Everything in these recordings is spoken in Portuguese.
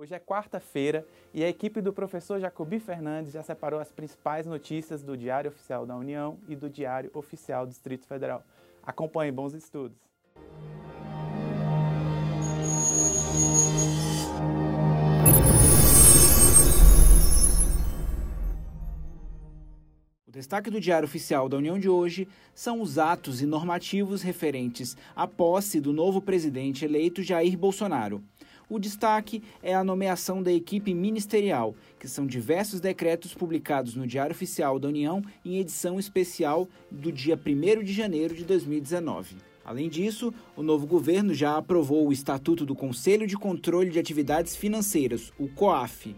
Hoje é quarta-feira e a equipe do professor Jacobi Fernandes já separou as principais notícias do Diário Oficial da União e do Diário Oficial do Distrito Federal. Acompanhe bons estudos. O destaque do Diário Oficial da União de hoje são os atos e normativos referentes à posse do novo presidente eleito Jair Bolsonaro. O destaque é a nomeação da equipe ministerial, que são diversos decretos publicados no Diário Oficial da União em edição especial do dia 1 de janeiro de 2019. Além disso, o novo governo já aprovou o Estatuto do Conselho de Controle de Atividades Financeiras, o COAF.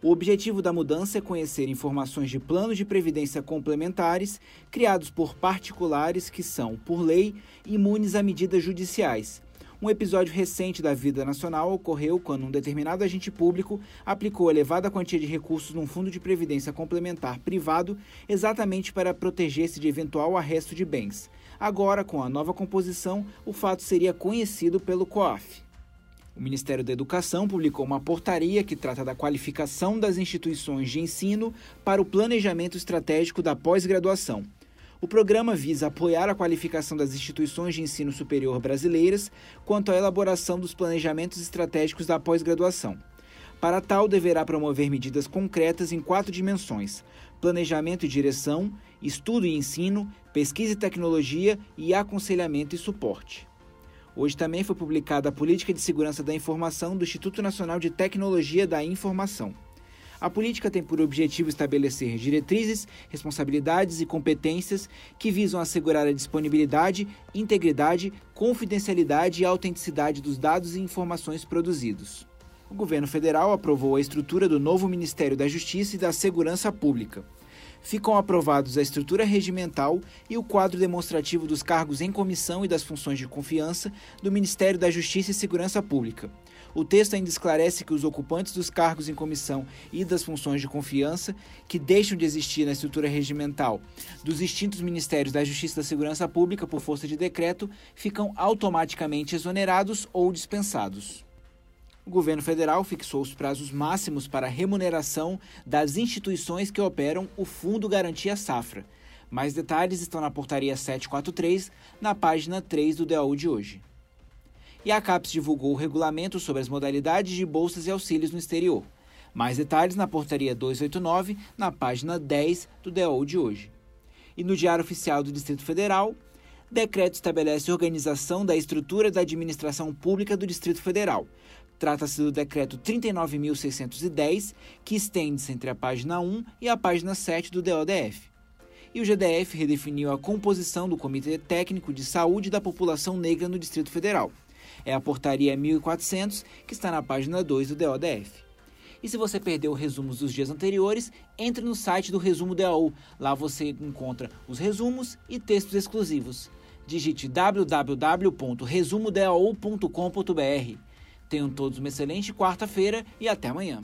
O objetivo da mudança é conhecer informações de planos de previdência complementares criados por particulares que são, por lei, imunes a medidas judiciais um episódio recente da vida nacional ocorreu quando um determinado agente público aplicou elevada quantia de recursos num fundo de previdência complementar privado exatamente para proteger-se de eventual arresto de bens. Agora, com a nova composição, o fato seria conhecido pelo COAF. O Ministério da Educação publicou uma portaria que trata da qualificação das instituições de ensino para o planejamento estratégico da pós-graduação. O programa visa apoiar a qualificação das instituições de ensino superior brasileiras quanto à elaboração dos planejamentos estratégicos da pós-graduação. Para tal, deverá promover medidas concretas em quatro dimensões: planejamento e direção, estudo e ensino, pesquisa e tecnologia e aconselhamento e suporte. Hoje também foi publicada a Política de Segurança da Informação do Instituto Nacional de Tecnologia da Informação. A política tem por objetivo estabelecer diretrizes, responsabilidades e competências que visam assegurar a disponibilidade, integridade, confidencialidade e autenticidade dos dados e informações produzidos. O governo federal aprovou a estrutura do novo Ministério da Justiça e da Segurança Pública. Ficam aprovados a estrutura regimental e o quadro demonstrativo dos cargos em comissão e das funções de confiança do Ministério da Justiça e Segurança Pública. O texto ainda esclarece que os ocupantes dos cargos em comissão e das funções de confiança, que deixam de existir na estrutura regimental dos extintos Ministérios da Justiça e da Segurança Pública por força de decreto, ficam automaticamente exonerados ou dispensados. O governo federal fixou os prazos máximos para a remuneração das instituições que operam o Fundo Garantia Safra. Mais detalhes estão na portaria 743, na página 3 do DAU de hoje e a CAPES divulgou o regulamento sobre as modalidades de bolsas e auxílios no exterior. Mais detalhes na portaria 289, na página 10 do DO de hoje. E no Diário Oficial do Distrito Federal, decreto estabelece organização da estrutura da administração pública do Distrito Federal. Trata-se do decreto 39.610, que estende-se entre a página 1 e a página 7 do DODF. E o GDF redefiniu a composição do Comitê Técnico de Saúde da População Negra no Distrito Federal. É a portaria 1400, que está na página 2 do DODF. E se você perdeu resumos dos dias anteriores, entre no site do Resumo DAU. Lá você encontra os resumos e textos exclusivos. Digite www.resumodau.com.br. Tenham todos uma excelente quarta-feira e até amanhã.